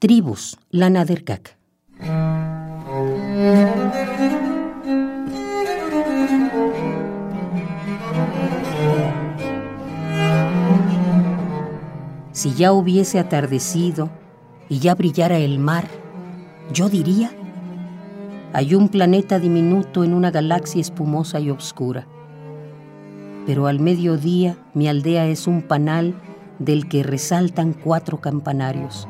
Tribus, Lana Derkak. Si ya hubiese atardecido y ya brillara el mar, yo diría, hay un planeta diminuto en una galaxia espumosa y oscura. Pero al mediodía mi aldea es un panal del que resaltan cuatro campanarios.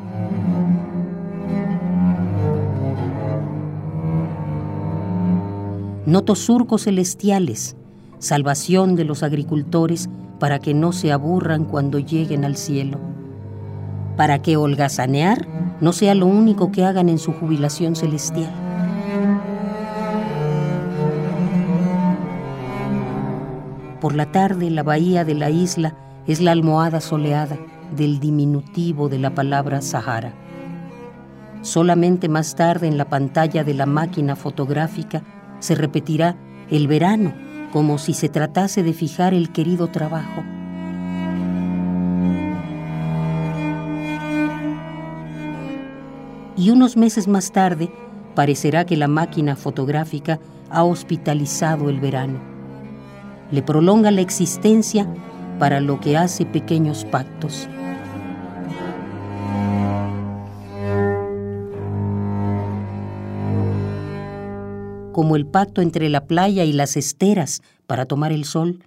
Noto surcos celestiales, salvación de los agricultores para que no se aburran cuando lleguen al cielo, para que holgazanear no sea lo único que hagan en su jubilación celestial. Por la tarde la bahía de la isla es la almohada soleada del diminutivo de la palabra Sahara. Solamente más tarde en la pantalla de la máquina fotográfica se repetirá el verano como si se tratase de fijar el querido trabajo. Y unos meses más tarde parecerá que la máquina fotográfica ha hospitalizado el verano. Le prolonga la existencia para lo que hace pequeños pactos. Como el pacto entre la playa y las esteras para tomar el sol.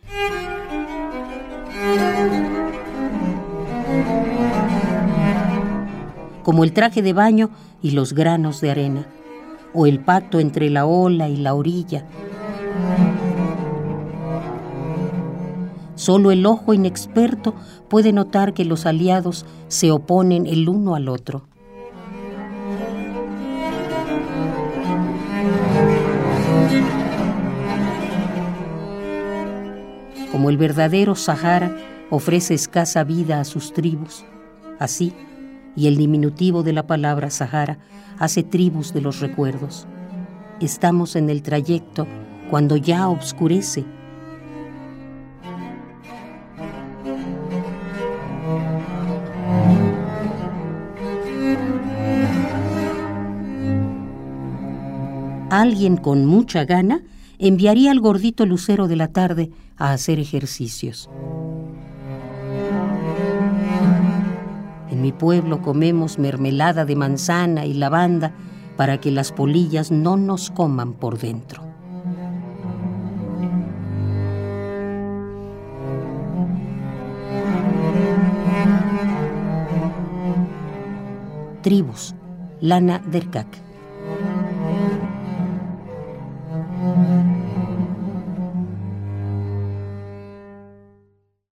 Como el traje de baño y los granos de arena, o el pacto entre la ola y la orilla. Solo el ojo inexperto puede notar que los aliados se oponen el uno al otro. Como el verdadero Sahara ofrece escasa vida a sus tribus, así, y el diminutivo de la palabra Sahara hace tribus de los recuerdos. Estamos en el trayecto cuando ya oscurece. Alguien con mucha gana enviaría al gordito lucero de la tarde a hacer ejercicios. En mi pueblo comemos mermelada de manzana y lavanda para que las polillas no nos coman por dentro. Tribus, Lana Derkak.